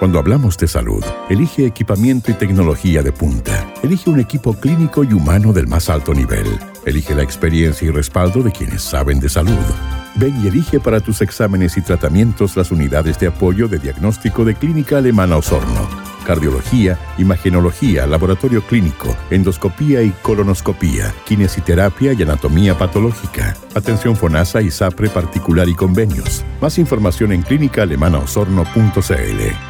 Cuando hablamos de salud, elige equipamiento y tecnología de punta. Elige un equipo clínico y humano del más alto nivel. Elige la experiencia y respaldo de quienes saben de salud. Ven y elige para tus exámenes y tratamientos las unidades de apoyo de diagnóstico de Clínica Alemana Osorno. Cardiología, imagenología, laboratorio clínico, endoscopía y colonoscopía, kinesiterapia y anatomía patológica. Atención FONASA y SAPRE particular y convenios. Más información en clínicaalemanaosorno.cl.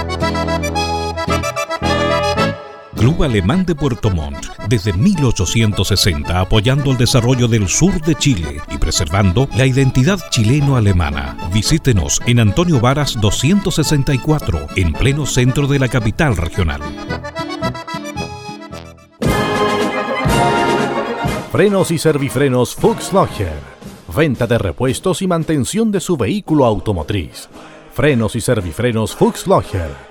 Club Alemán de Puerto Montt, desde 1860 apoyando el desarrollo del sur de Chile y preservando la identidad chileno-alemana. Visítenos en Antonio Varas 264, en pleno centro de la capital regional. Frenos y servifrenos Fuchs Logger. Venta de repuestos y mantención de su vehículo automotriz. Frenos y servifrenos Fuchs Logger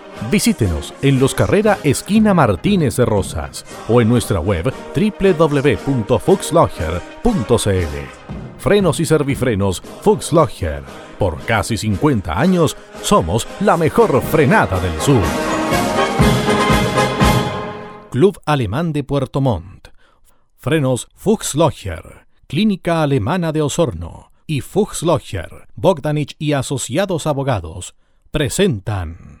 Visítenos en Los Carrera Esquina Martínez de Rosas o en nuestra web www.fuxlogger.cl. Frenos y servifrenos Fuxlogger. Por casi 50 años somos la mejor frenada del sur. Club Alemán de Puerto Montt. Frenos Fuchslogger, Clínica Alemana de Osorno y Fuchslogger, Bogdanich y Asociados Abogados presentan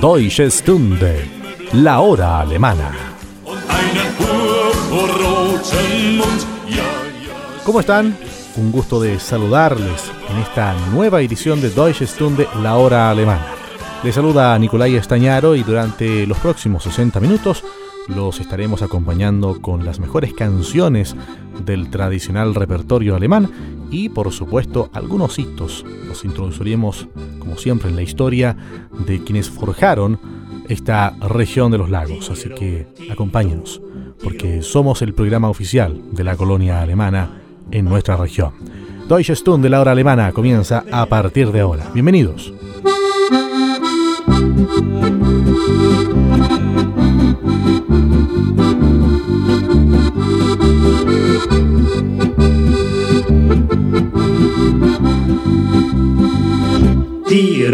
Deutsche Stunde, la hora alemana. ¿Cómo están? Un gusto de saludarles en esta nueva edición de Deutsche Stunde, la hora alemana. Les saluda Nicolai Estañaro y durante los próximos 60 minutos los estaremos acompañando con las mejores canciones del tradicional repertorio alemán y por supuesto algunos hitos. Los introduciremos como siempre en la historia de quienes forjaron esta región de los lagos. Así que acompáñenos porque somos el programa oficial de la colonia alemana en nuestra región. Deutsche Stunde de la hora alemana comienza a partir de ahora. Bienvenidos.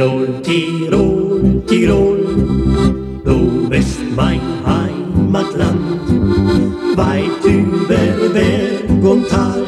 Tirol, Tirol, Tirol, du bist mein Heimatland, weit über Berg und Tal,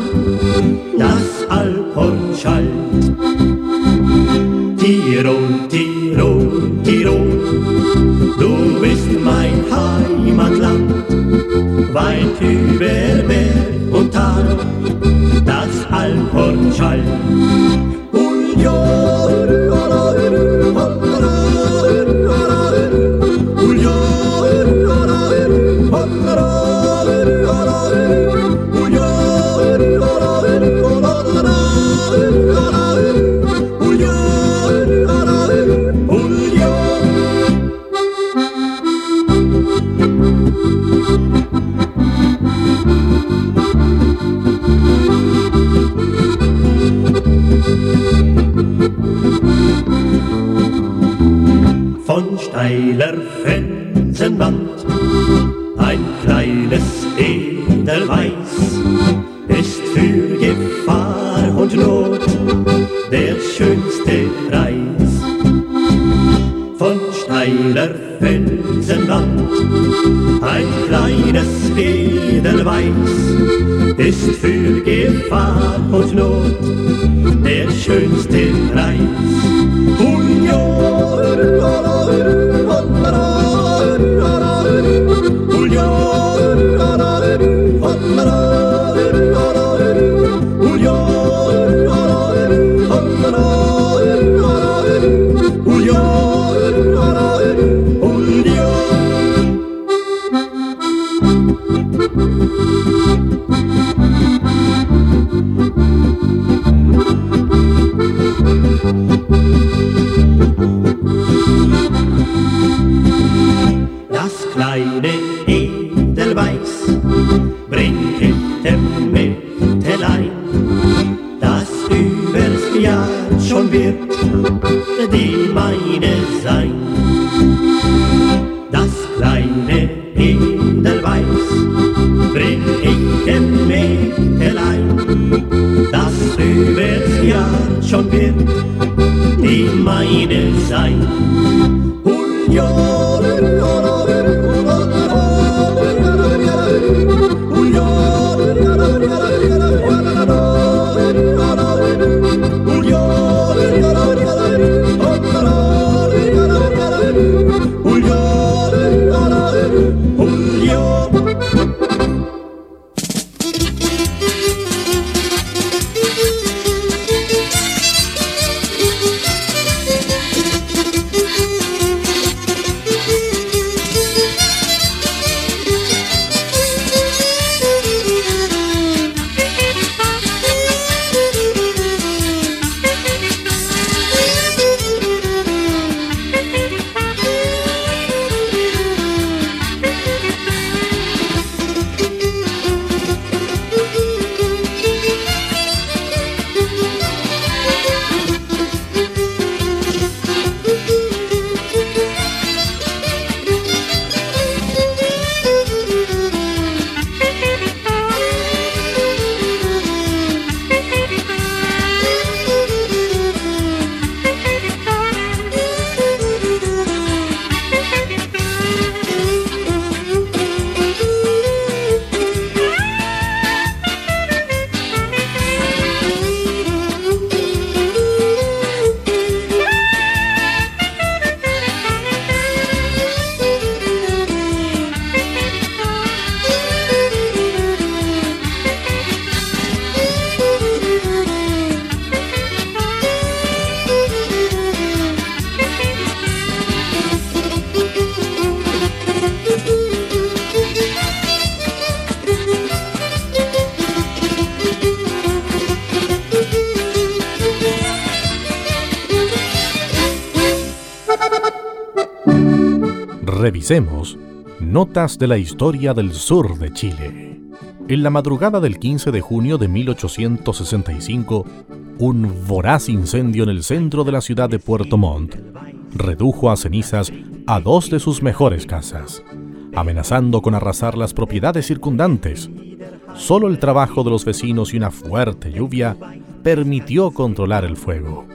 him. Maybe Notas de la historia del sur de Chile. En la madrugada del 15 de junio de 1865, un voraz incendio en el centro de la ciudad de Puerto Montt redujo a cenizas a dos de sus mejores casas, amenazando con arrasar las propiedades circundantes. Solo el trabajo de los vecinos y una fuerte lluvia permitió controlar el fuego.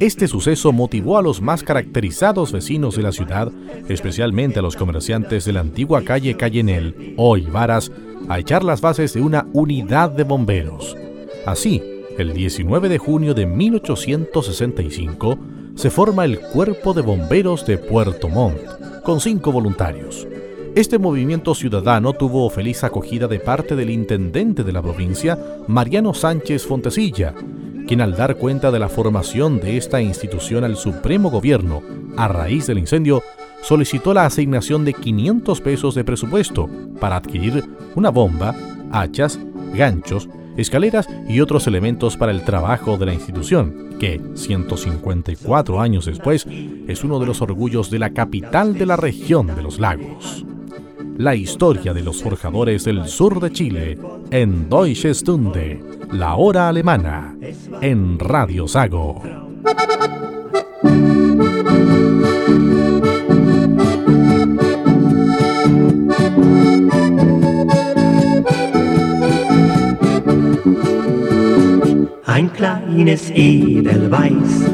Este suceso motivó a los más caracterizados vecinos de la ciudad, especialmente a los comerciantes de la antigua calle Cayenel, hoy Varas, a echar las bases de una unidad de bomberos. Así, el 19 de junio de 1865, se forma el Cuerpo de Bomberos de Puerto Montt, con cinco voluntarios. Este movimiento ciudadano tuvo feliz acogida de parte del intendente de la provincia, Mariano Sánchez Fontecilla, quien al dar cuenta de la formación de esta institución al Supremo Gobierno a raíz del incendio, solicitó la asignación de 500 pesos de presupuesto para adquirir una bomba, hachas, ganchos, escaleras y otros elementos para el trabajo de la institución, que 154 años después es uno de los orgullos de la capital de la región de los lagos la historia de los forjadores del sur de Chile en Deutsche Stunde, la hora alemana, en Radio Sago. Ein kleines Edelweiß,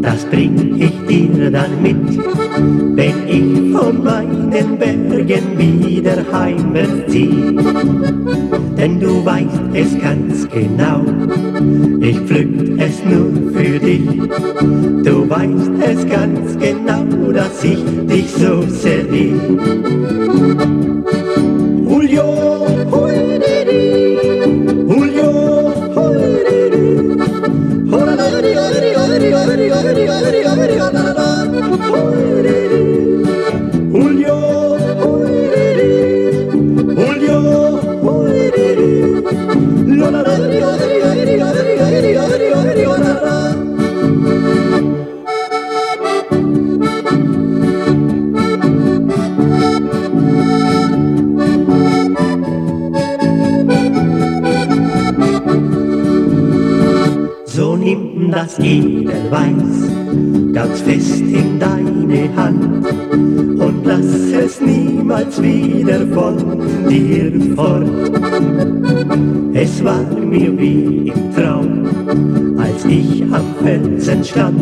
das bring ich dir dann mit ich von meinen Bergen wieder heimwärts zieh. Denn du weißt es ganz genau, ich pflück es nur für dich. Du weißt es ganz genau, dass ich dich so sehr lieb. Niemals wieder von dir fort. Es war mir wie im Traum, als ich am Felsen stand,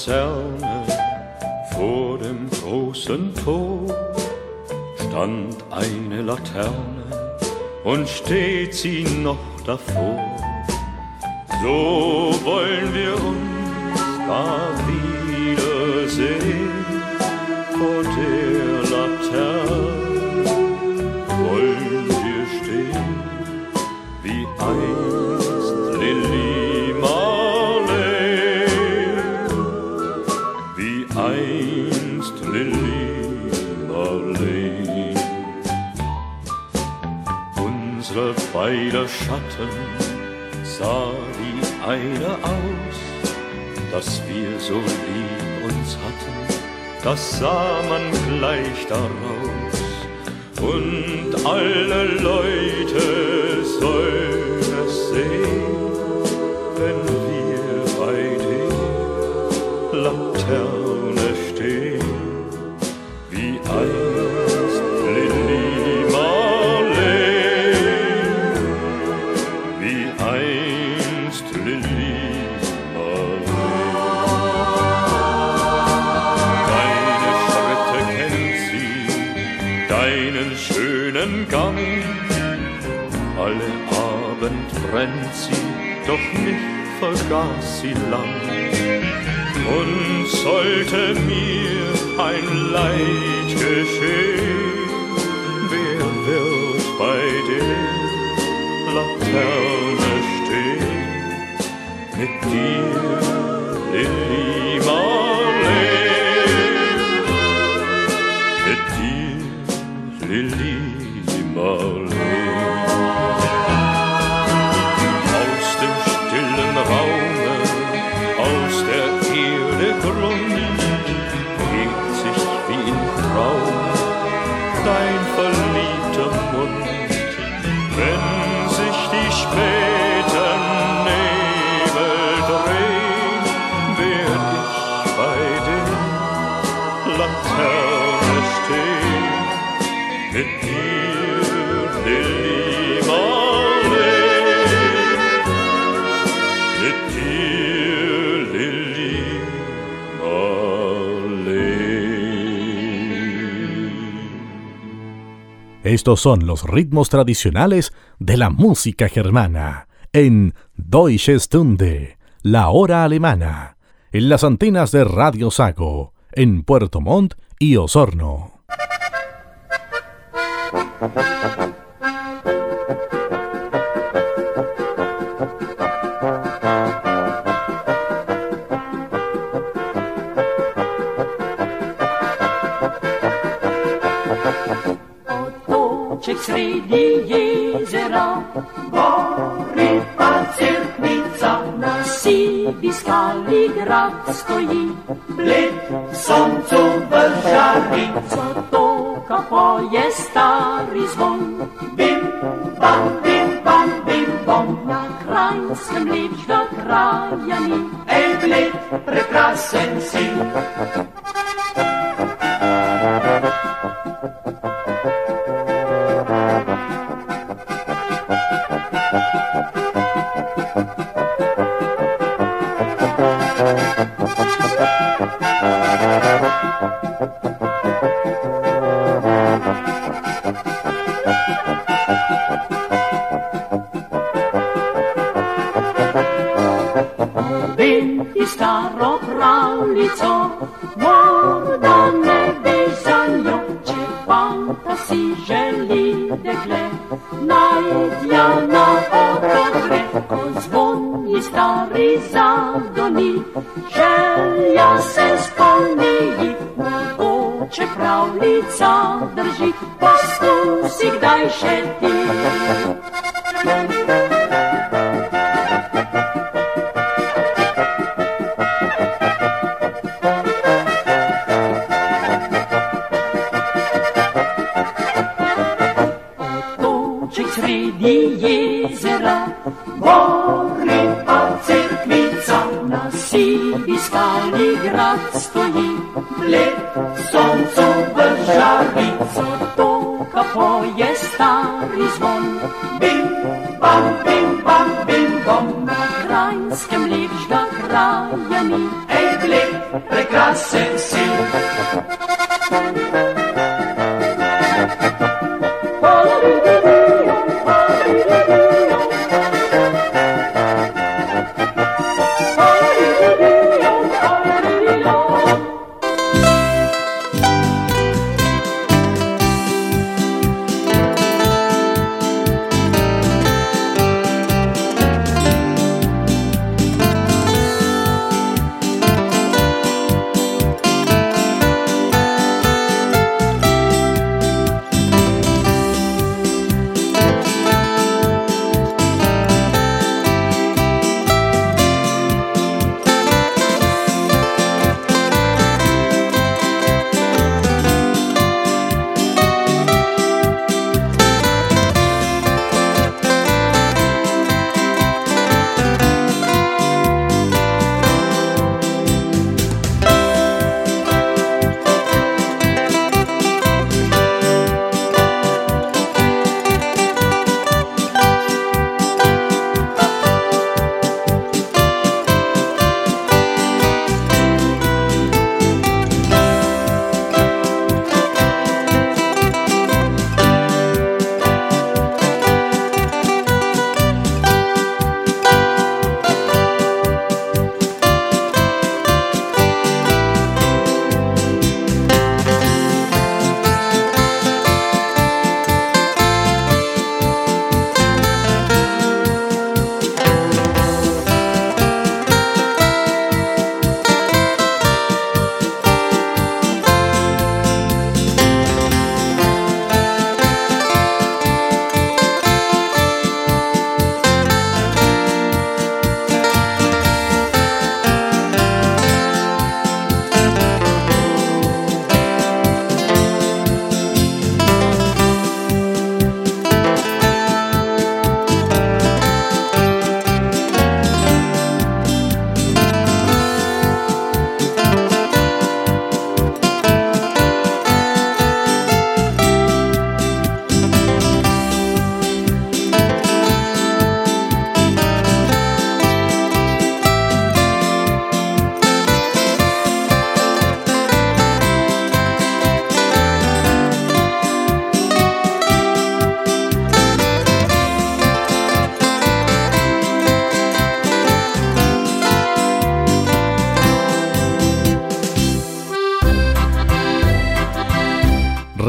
Kaserne, vor dem großen Tor, stand eine Laterne und steht sie noch davor. So wollen wir uns da wiedersehen sah wie einer aus, dass wir so lieb uns hatten, das sah man gleich daraus. Und alle Leute sollen es sehen, doch nicht vergaß sie lang. Und sollte mir ein Leid geschehen, wer wird bei der Laterne stehen? Mit dir, Estos son los ritmos tradicionales de la música germana en Deutsche Stunde, la hora alemana, en las antenas de Radio Sago, en Puerto Montt y Osorno. sredi jezera gori pa crkvica. Na sivi grad stoji, bled soncu v žari. Zatoka poje stari zvon, bim bam, bim bim bom. Na kranjskem lepšega kraja.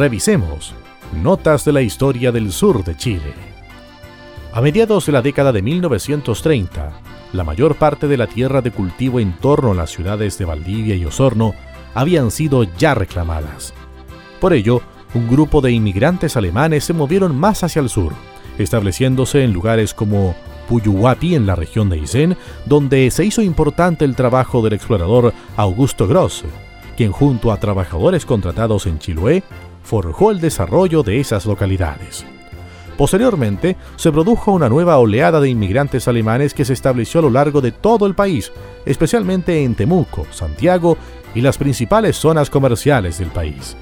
Revisemos Notas de la historia del sur de Chile. A mediados de la década de 1930, la mayor parte de la tierra de cultivo en torno a las ciudades de Valdivia y Osorno habían sido ya reclamadas. Por ello, un grupo de inmigrantes alemanes se movieron más hacia el sur estableciéndose en lugares como Puyuhuapi en la región de Aysén, donde se hizo importante el trabajo del explorador Augusto Gross, quien junto a trabajadores contratados en Chiloé forjó el desarrollo de esas localidades. Posteriormente, se produjo una nueva oleada de inmigrantes alemanes que se estableció a lo largo de todo el país, especialmente en Temuco, Santiago y las principales zonas comerciales del país.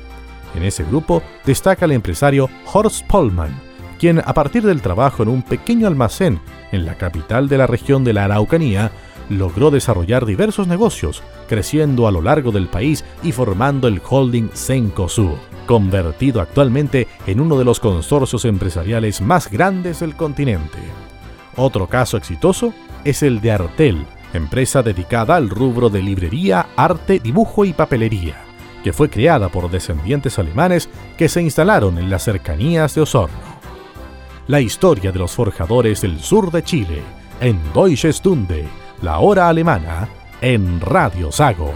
En ese grupo destaca el empresario Horst Pollmann, quien a partir del trabajo en un pequeño almacén en la capital de la región de la Araucanía, logró desarrollar diversos negocios, creciendo a lo largo del país y formando el holding Cencosud, convertido actualmente en uno de los consorcios empresariales más grandes del continente. Otro caso exitoso es el de Artel, empresa dedicada al rubro de librería, arte, dibujo y papelería, que fue creada por descendientes alemanes que se instalaron en las cercanías de Osorno. La historia de los forjadores del sur de Chile, en Deutsche Stunde, la hora alemana, en Radio Sago.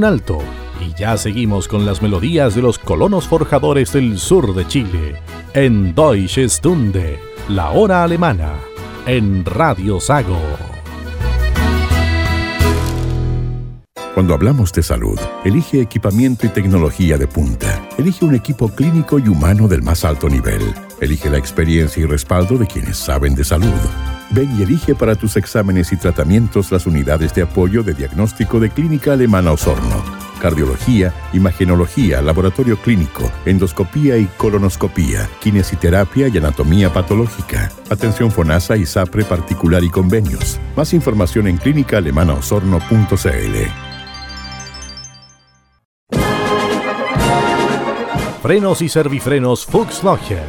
Un alto y ya seguimos con las melodías de los colonos forjadores del sur de Chile en Deutsche Stunde, la hora alemana, en Radio Sago. Cuando hablamos de salud, elige equipamiento y tecnología de punta. Elige un equipo clínico y humano del más alto nivel. Elige la experiencia y respaldo de quienes saben de salud. Ven y elige para tus exámenes y tratamientos las unidades de apoyo de diagnóstico de Clínica Alemana Osorno. Cardiología, imagenología, laboratorio clínico, endoscopía y colonoscopía, kinesiterapia y anatomía patológica. Atención FONASA y SAPRE particular y convenios. Más información en clínicaalemanaosorno.cl. Frenos y servifrenos Fuchs Logger.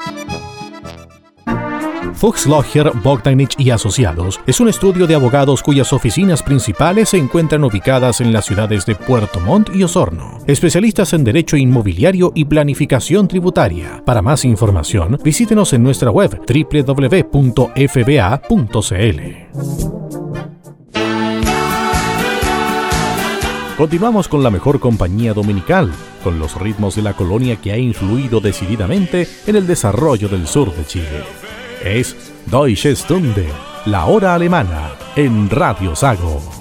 Fuchs Logger, Bogdanich y Asociados es un estudio de abogados cuyas oficinas principales se encuentran ubicadas en las ciudades de Puerto Montt y Osorno. Especialistas en derecho inmobiliario y planificación tributaria. Para más información, visítenos en nuestra web www.fba.cl. Continuamos con la mejor compañía dominical, con los ritmos de la colonia que ha influido decididamente en el desarrollo del sur de Chile. Es Deutsche Stunde, la hora alemana, en Radio Sago.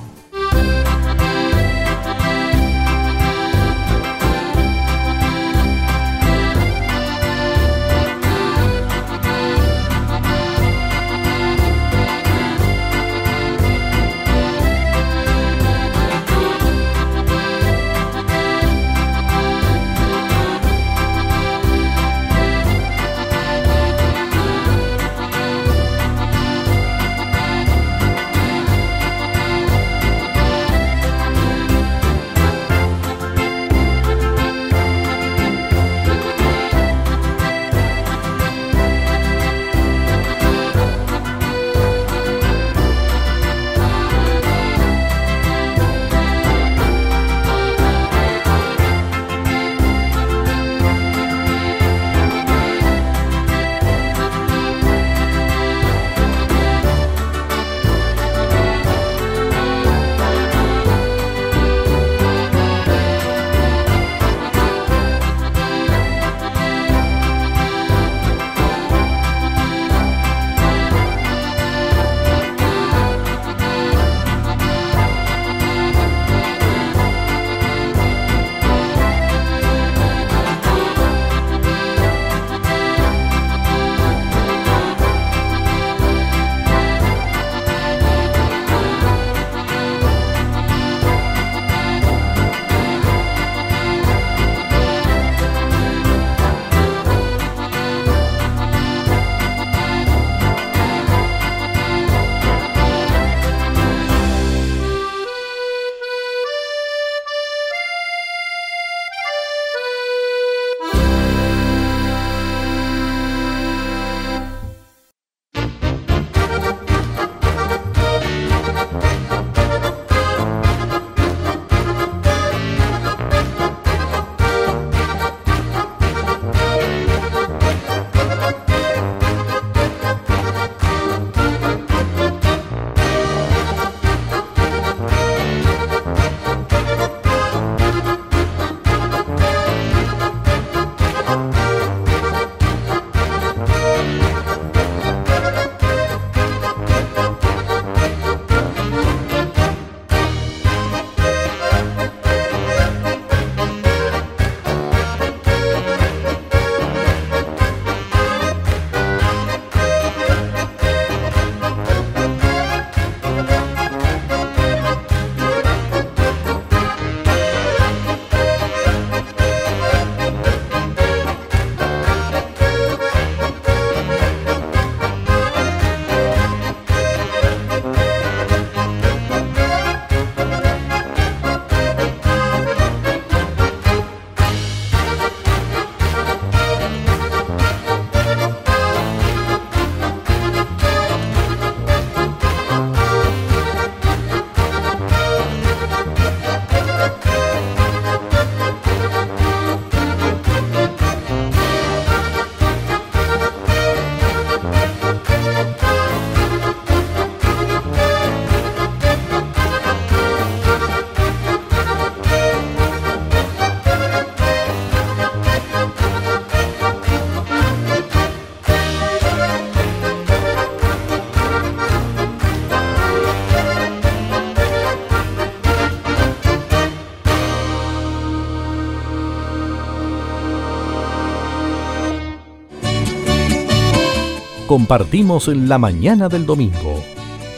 compartimos en la mañana del domingo.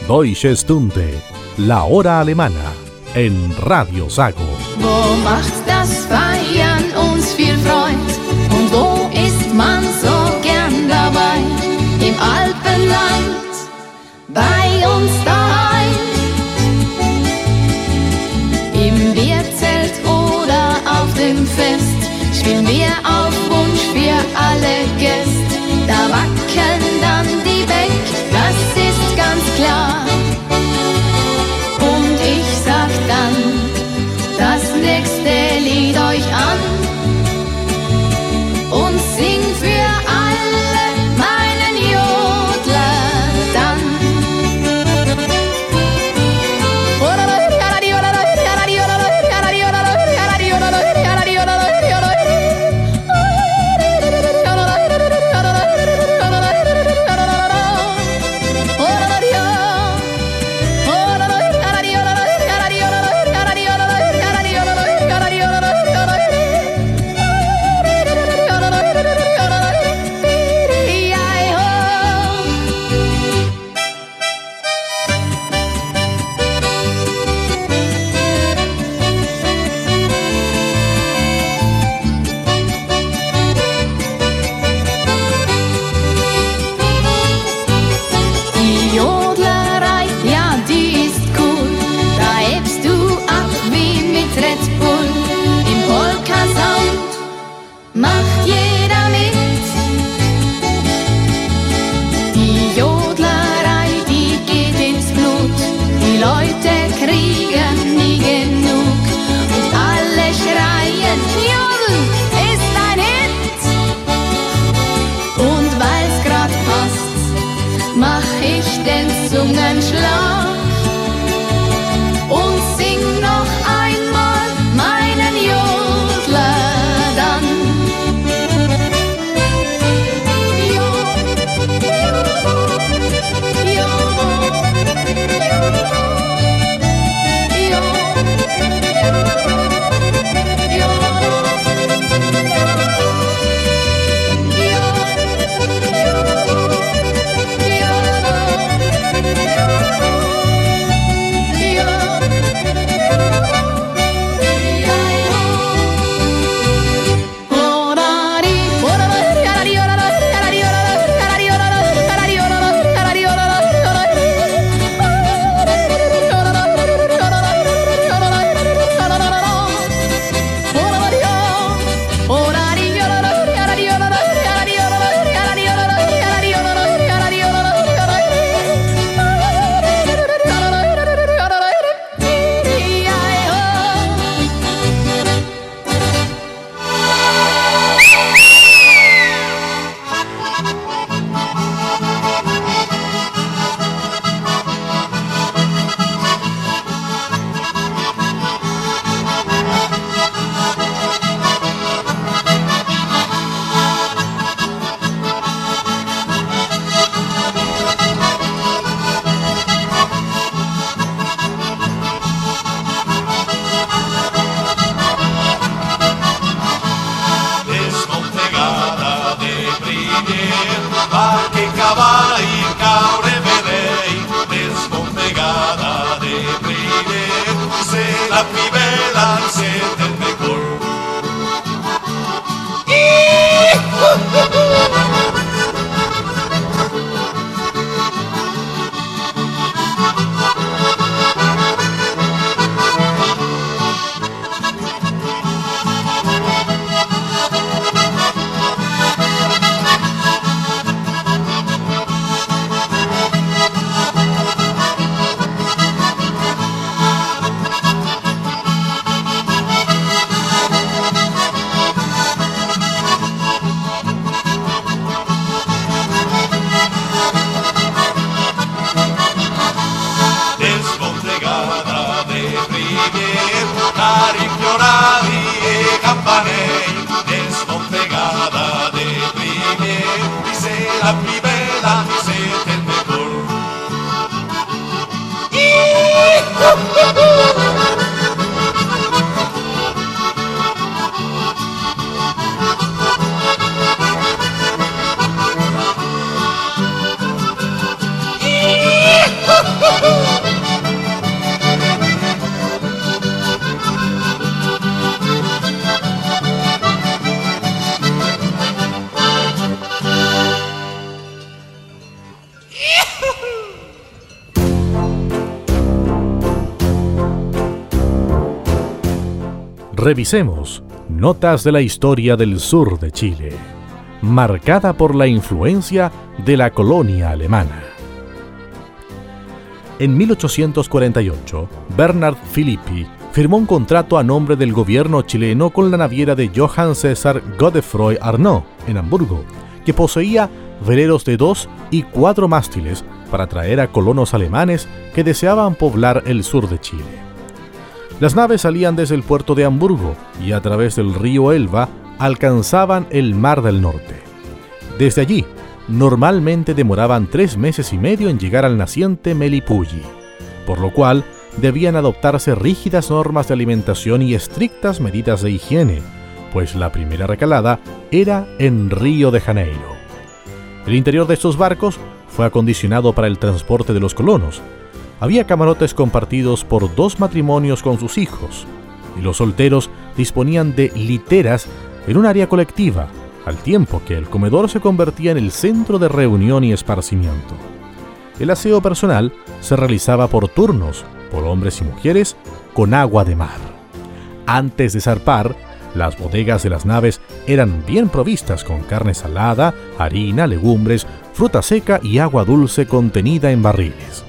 Deutsche Stunde, la hora alemana, en Radio Sago. Wo macht das Feiern uns viel Freud? Und wo ist man so gern dabei? Im Alpenland, bei uns daheim. Im Bierzelt oder auf dem Fest spielen wir auf Wunsch für alle Revisemos Notas de la historia del sur de Chile, marcada por la influencia de la colonia alemana. En 1848, Bernard Philippi firmó un contrato a nombre del gobierno chileno con la naviera de Johann César Godefroy Arnaud en Hamburgo, que poseía veleros de dos y cuatro mástiles para traer a colonos alemanes que deseaban poblar el sur de. Las naves salían desde el puerto de Hamburgo y a través del río Elba alcanzaban el Mar del Norte. Desde allí, normalmente demoraban tres meses y medio en llegar al naciente Melipulli, por lo cual debían adoptarse rígidas normas de alimentación y estrictas medidas de higiene, pues la primera recalada era en Río de Janeiro. El interior de estos barcos fue acondicionado para el transporte de los colonos. Había camarotes compartidos por dos matrimonios con sus hijos, y los solteros disponían de literas en un área colectiva, al tiempo que el comedor se convertía en el centro de reunión y esparcimiento. El aseo personal se realizaba por turnos, por hombres y mujeres, con agua de mar. Antes de zarpar, las bodegas de las naves eran bien provistas con carne salada, harina, legumbres, fruta seca y agua dulce contenida en barriles.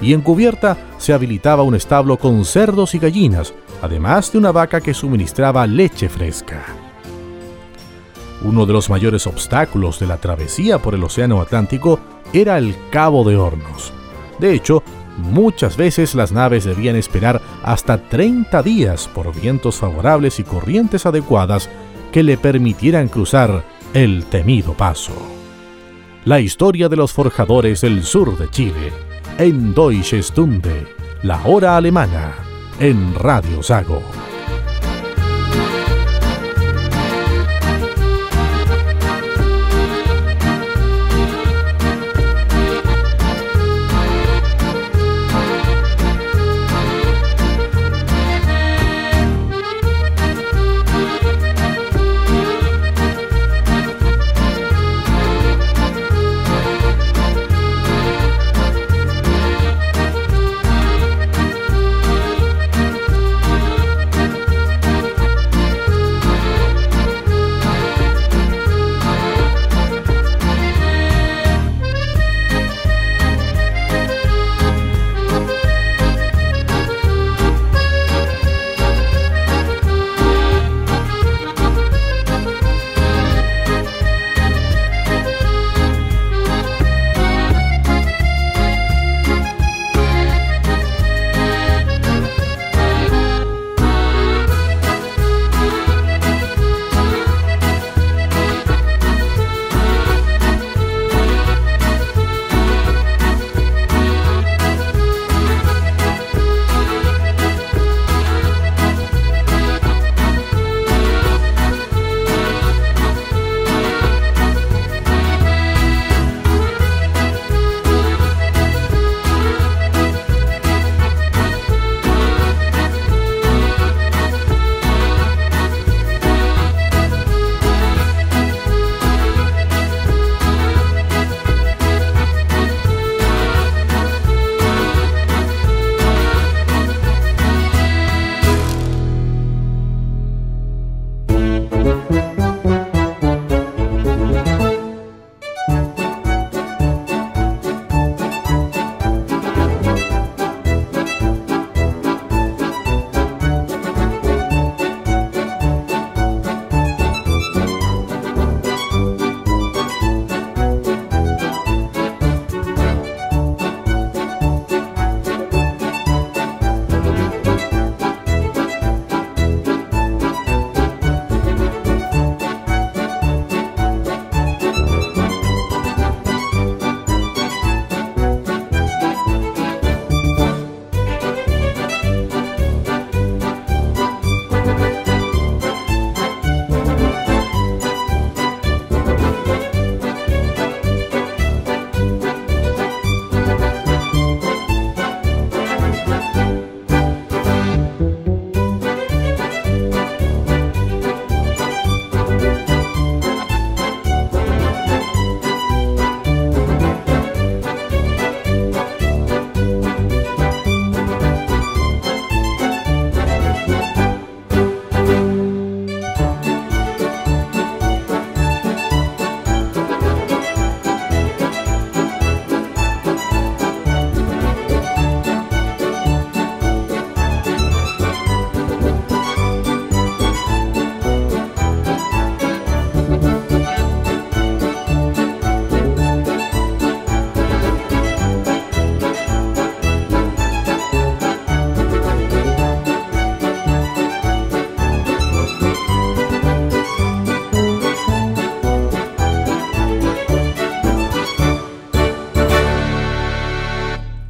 Y en cubierta se habilitaba un establo con cerdos y gallinas, además de una vaca que suministraba leche fresca. Uno de los mayores obstáculos de la travesía por el Océano Atlántico era el Cabo de Hornos. De hecho, Muchas veces las naves debían esperar hasta 30 días por vientos favorables y corrientes adecuadas que le permitieran cruzar el temido paso. La historia de los forjadores del sur de Chile, en Deutsche Stunde, la hora alemana, en Radio Sago.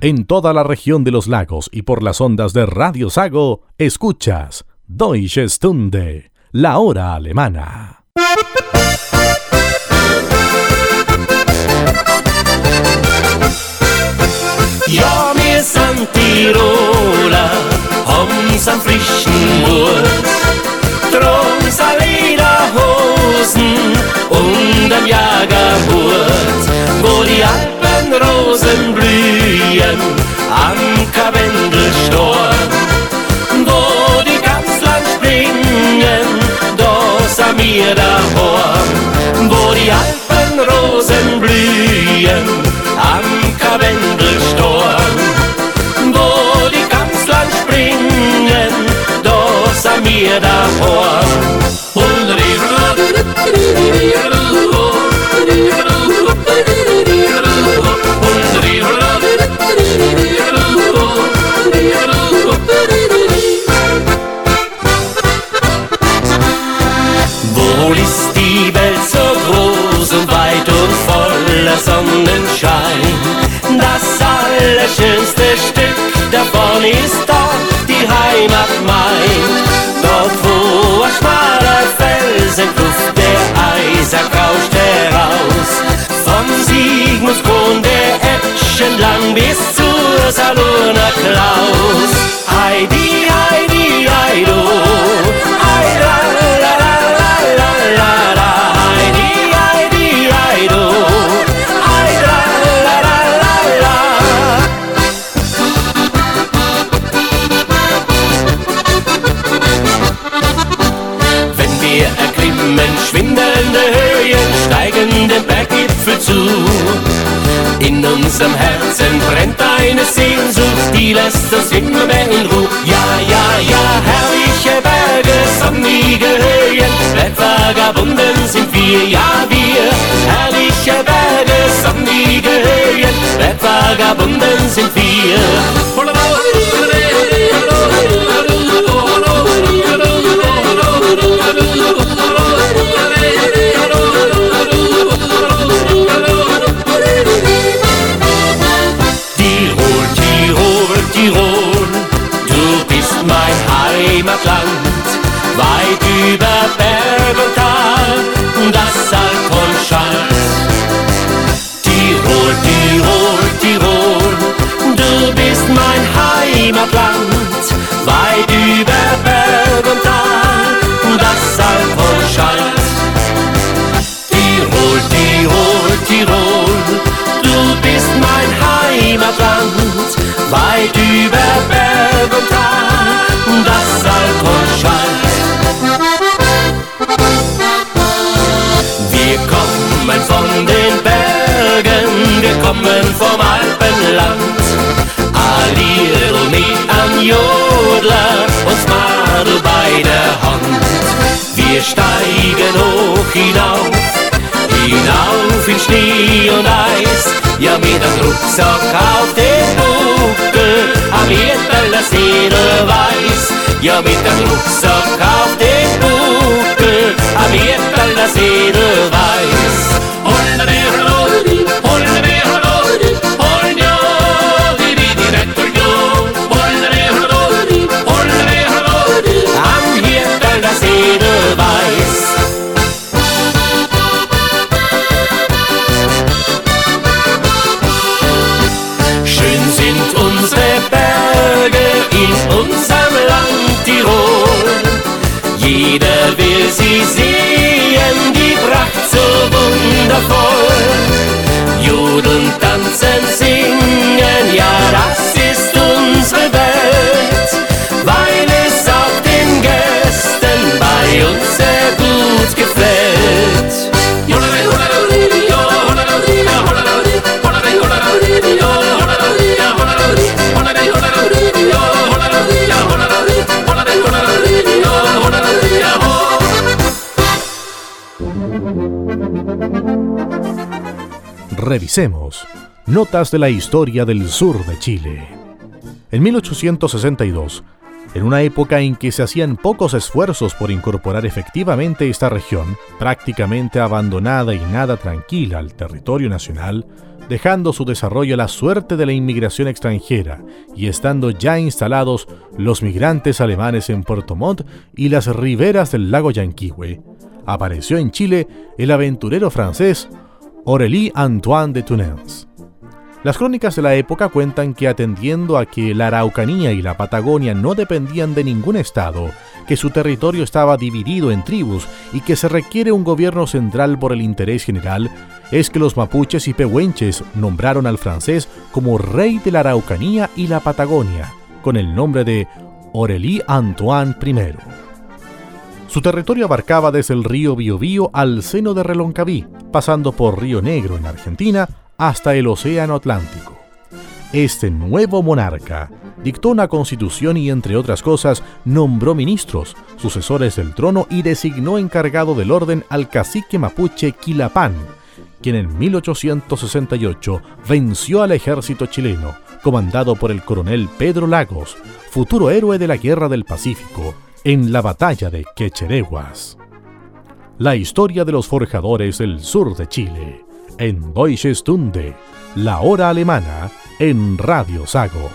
En toda la región de los lagos y por las ondas de Radio Sago, escuchas Deutsche Stunde, la hora alemana. Ja, wir sind Tiroler, haben's am frischen Mut. Drum Lederhosen und ein Jagerhut, wo die Alpenrosen blühen am Karwendelstorm, wo die ganz lang springen, da sind wir daheim, wo die Alpenrosen blühen am Karwendelstorm, wo die ganz lang springen, da sind wir daheim. Allerschönste Stück davon ist doch die Heimat mein. Dort wo ein schmaler Felsenkluft der Eiser kauscht heraus. Von Sigmundskron der Etschen lang bis zur Salurner Klaus. Heidi, Heidi, Heido, unserem Herzen brennt eine Sehnsucht, die lässt uns immer mehr in Ruhe. Ja, ja, ja, herrliche Berge, sonnige Höhen, Bergvagabunden sind wir, ja wir. Herrliche Berge, sonnige Höhen, Bergvagabunden sind Tirol, dem Rucksack auf dem Buckel, am Erdbeller Seele weiß. Ja, mit dem Rucksack Revisemos. Notas de la historia del sur de Chile. En 1862, En una época en que se hacían pocos esfuerzos por incorporar efectivamente esta región, prácticamente abandonada y nada tranquila al territorio nacional, dejando su desarrollo a la suerte de la inmigración extranjera y estando ya instalados los migrantes alemanes en Puerto Montt y las riberas del lago Yanquihue, apareció en Chile el aventurero francés Aurélie Antoine de Tunens. Las crónicas de la época cuentan que atendiendo a que la Araucanía y la Patagonia no dependían de ningún estado, que su territorio estaba dividido en tribus y que se requiere un gobierno central por el interés general, es que los mapuches y pehuenches nombraron al francés como rey de la Araucanía y la Patagonia, con el nombre de Aurélie Antoine I. Su territorio abarcaba desde el río Biobío al seno de Reloncaví, pasando por Río Negro en Argentina, hasta el Océano Atlántico. Este nuevo monarca dictó una constitución y, entre otras cosas, nombró ministros, sucesores del trono y designó encargado del orden al cacique mapuche Quilapán, quien en 1868 venció al ejército chileno, comandado por el coronel Pedro Lagos, futuro héroe de la Guerra del Pacífico, en la batalla de Quechereguas. La historia de los forjadores del sur de Chile, en Deutsche Stunde, la hora alemana, en Radio Sago.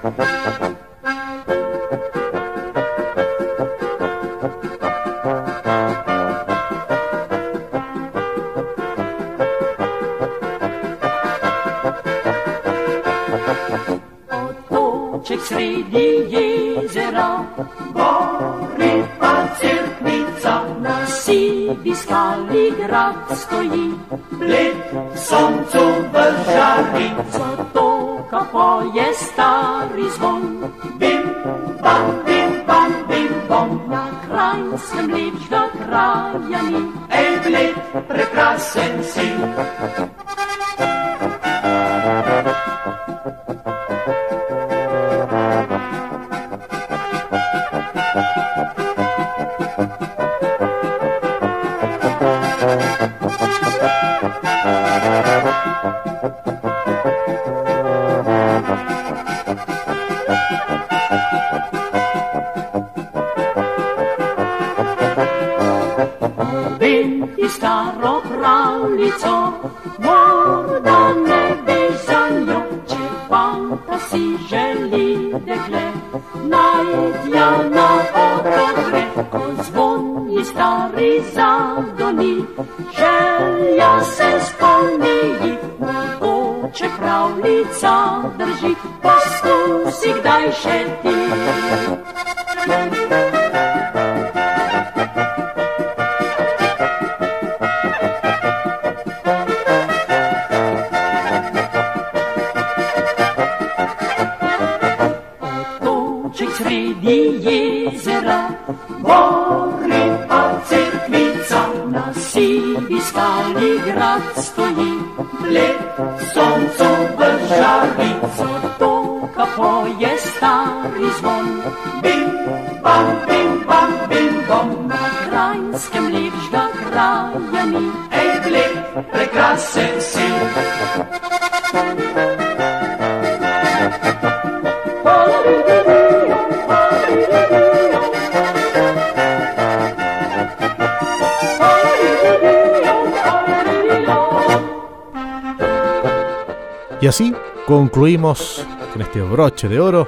Otoček sredi jezera, gori pa cerkvica, na sivi skali grad stoji, bled soncu v žari, zatoka poje stari. Y así concluimos con este broche de oro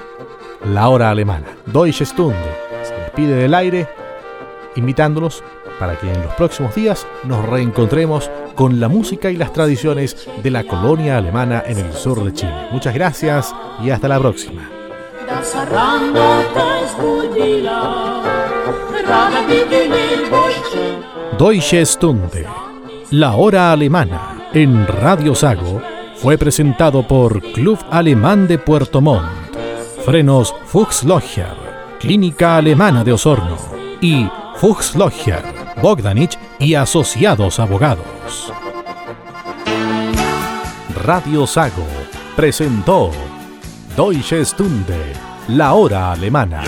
la hora alemana. Deutsche Stunde se despide del aire invitándolos para que en los próximos días nos reencontremos con la música y las tradiciones de la colonia alemana en el sur de Chile. Muchas gracias y hasta la próxima. Deutsche Stunde, la hora alemana en Radio Sago, fue presentado por Club Alemán de Puerto Montt, Frenos Fuchslocher, Clínica Alemana de Osorno y Fuchslocher, Bogdanich y Asociados Abogados. Radio Sago presentó Deutsche Stunde, la hora alemana.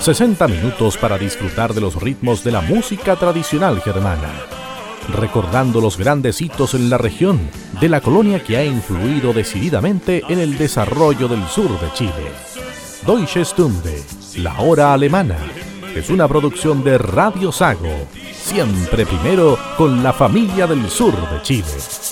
60 minutos para disfrutar de los ritmos de la música tradicional germana, recordando los grandes hitos en la región de la colonia que ha influido decididamente en el desarrollo del sur de Chile. Deutsche Stunde, la hora alemana, es una producción de Radio Sago, siempre primero con la familia del sur de Chile.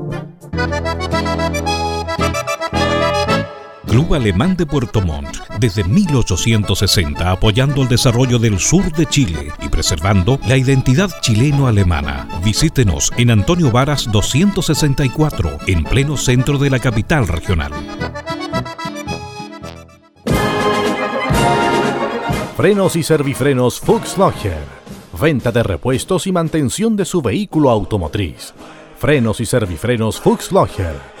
Club Alemán de Puerto Montt, desde 1860 apoyando el desarrollo del sur de Chile y preservando la identidad chileno-alemana. Visítenos en Antonio Varas 264, en pleno centro de la capital regional. Frenos y servifrenos Fuchslocher. Venta de repuestos y mantención de su vehículo automotriz. Frenos y servifrenos Fuchslocher.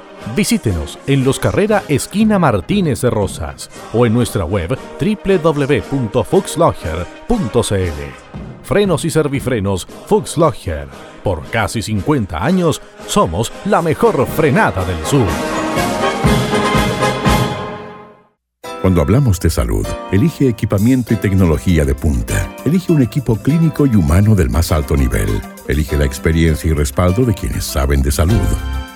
Visítenos en Los Carrera Esquina Martínez de Rosas o en nuestra web www.fuxlogger.cl. Frenos y servifrenos Fuchslocher. Por casi 50 años somos la mejor frenada del sur. Cuando hablamos de salud, elige equipamiento y tecnología de punta. Elige un equipo clínico y humano del más alto nivel. Elige la experiencia y respaldo de quienes saben de salud.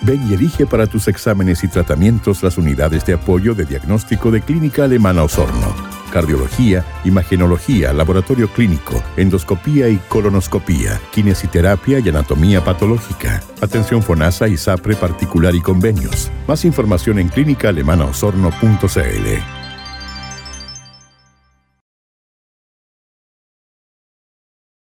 Ven y elige para tus exámenes y tratamientos las unidades de apoyo de diagnóstico de Clínica Alemana Osorno. Cardiología, imagenología, laboratorio clínico, endoscopía y colonoscopía, kinesiterapia y anatomía patológica. Atención FONASA y SAPRE particular y convenios. Más información en clínicaalemanaosorno.cl.